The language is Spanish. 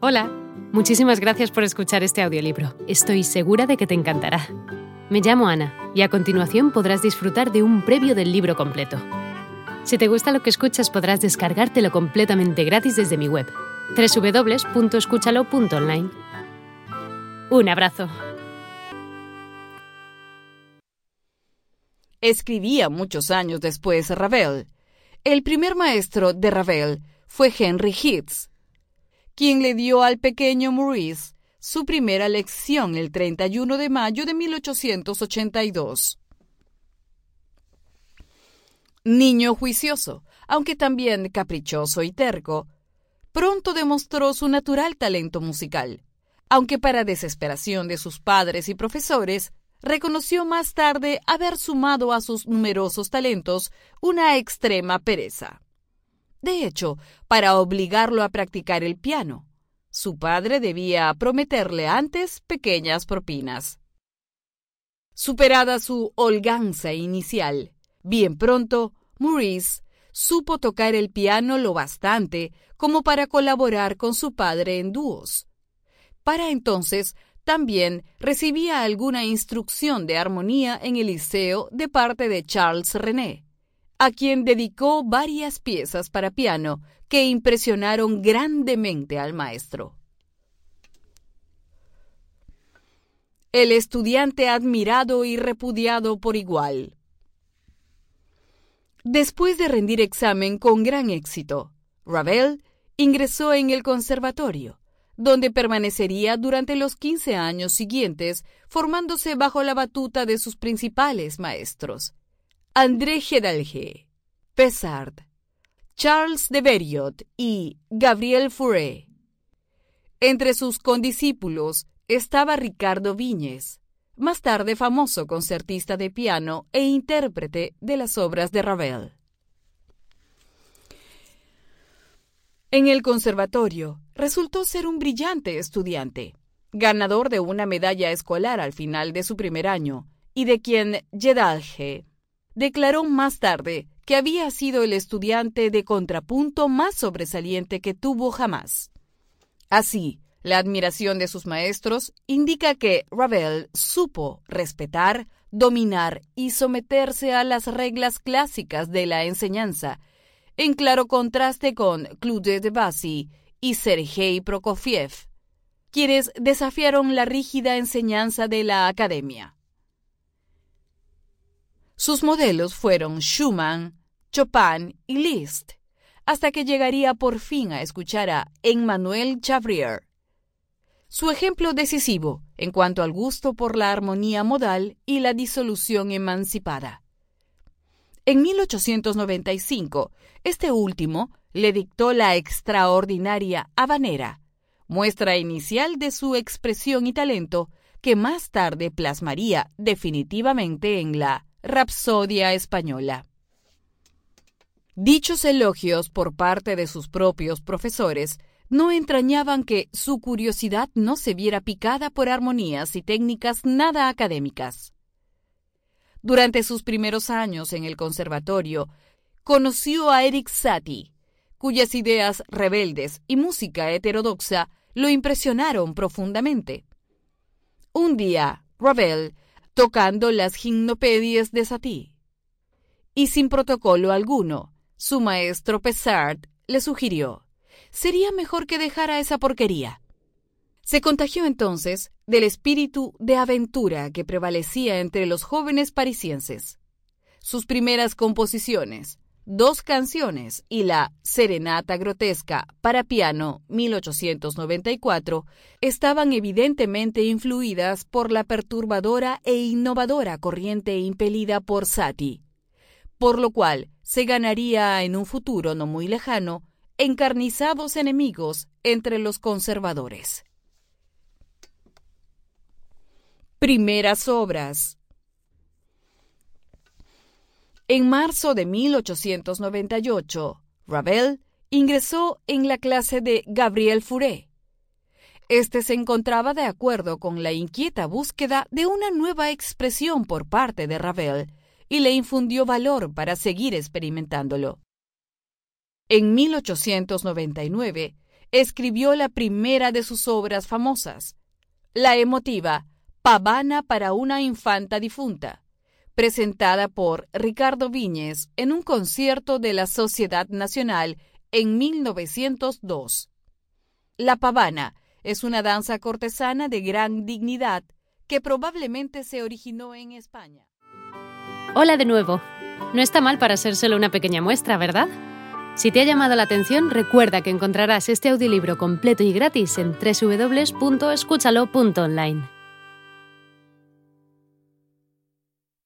Hola, muchísimas gracias por escuchar este audiolibro. Estoy segura de que te encantará. Me llamo Ana y a continuación podrás disfrutar de un previo del libro completo. Si te gusta lo que escuchas podrás descargártelo completamente gratis desde mi web, www.escúchalo.online. Un abrazo. Escribía muchos años después Ravel. El primer maestro de Ravel fue Henry Hitz quien le dio al pequeño Maurice su primera lección el 31 de mayo de 1882. Niño juicioso, aunque también caprichoso y terco, pronto demostró su natural talento musical, aunque para desesperación de sus padres y profesores, reconoció más tarde haber sumado a sus numerosos talentos una extrema pereza. De hecho, para obligarlo a practicar el piano, su padre debía prometerle antes pequeñas propinas. Superada su holganza inicial, bien pronto, Maurice supo tocar el piano lo bastante como para colaborar con su padre en dúos. Para entonces, también recibía alguna instrucción de armonía en el liceo de parte de Charles René, a quien dedicó varias piezas para piano que impresionaron grandemente al maestro. El estudiante admirado y repudiado por igual. Después de rendir examen con gran éxito, Ravel ingresó en el conservatorio, donde permanecería durante los 15 años siguientes, formándose bajo la batuta de sus principales maestros, André Gedalge, Pesard, Charles de Beriot y Gabriel Fauré. Entre sus condiscípulos estaba Ricardo Viñes, más tarde famoso concertista de piano e intérprete de las obras de Ravel. En el conservatorio resultó ser un brillante estudiante, ganador de una medalla escolar al final de su primer año, y de quien Jedalge declaró más tarde que había sido el estudiante de contrapunto más sobresaliente que tuvo jamás. Así, la admiración de sus maestros indica que Ravel supo respetar, dominar y someterse a las reglas clásicas de la enseñanza, en claro contraste con Claude Debussy y Sergei Prokofiev, quienes desafiaron la rígida enseñanza de la academia. Sus modelos fueron Schumann, Chopin y Liszt, hasta que llegaría por fin a escuchar a Emmanuel Chavrier. Su ejemplo decisivo en cuanto al gusto por la armonía modal y la disolución emancipada. En 1895, este último le dictó la extraordinaria Habanera, muestra inicial de su expresión y talento que más tarde plasmaría definitivamente en la Rapsodia Española. Dichos elogios por parte de sus propios profesores no entrañaban que su curiosidad no se viera picada por armonías y técnicas nada académicas. Durante sus primeros años en el conservatorio, conoció a Eric Satie, cuyas ideas rebeldes y música heterodoxa lo impresionaron profundamente. Un día, Ravel tocando las gimnopedias de Satie. Y sin protocolo alguno, su maestro Pesard le sugirió, sería mejor que dejara esa porquería. Se contagió entonces del espíritu de aventura que prevalecía entre los jóvenes parisienses. Sus primeras composiciones, dos canciones y la Serenata Grotesca para piano 1894 estaban evidentemente influidas por la perturbadora e innovadora corriente impelida por Satie, por lo cual se ganaría en un futuro no muy lejano encarnizados enemigos entre los conservadores. Primeras obras en marzo de 1898, Ravel ingresó en la clase de Gabriel Fauré. Este se encontraba de acuerdo con la inquieta búsqueda de una nueva expresión por parte de Ravel y le infundió valor para seguir experimentándolo. En 1899, escribió la primera de sus obras famosas, la emotiva Pavana para una infanta difunta, presentada por Ricardo Viñes en un concierto de la Sociedad Nacional en 1902. La pavana es una danza cortesana de gran dignidad que probablemente se originó en España. Hola de nuevo. No está mal para ser solo una pequeña muestra, ¿verdad? Si te ha llamado la atención, recuerda que encontrarás este audiolibro completo y gratis en www.escúchalo.online.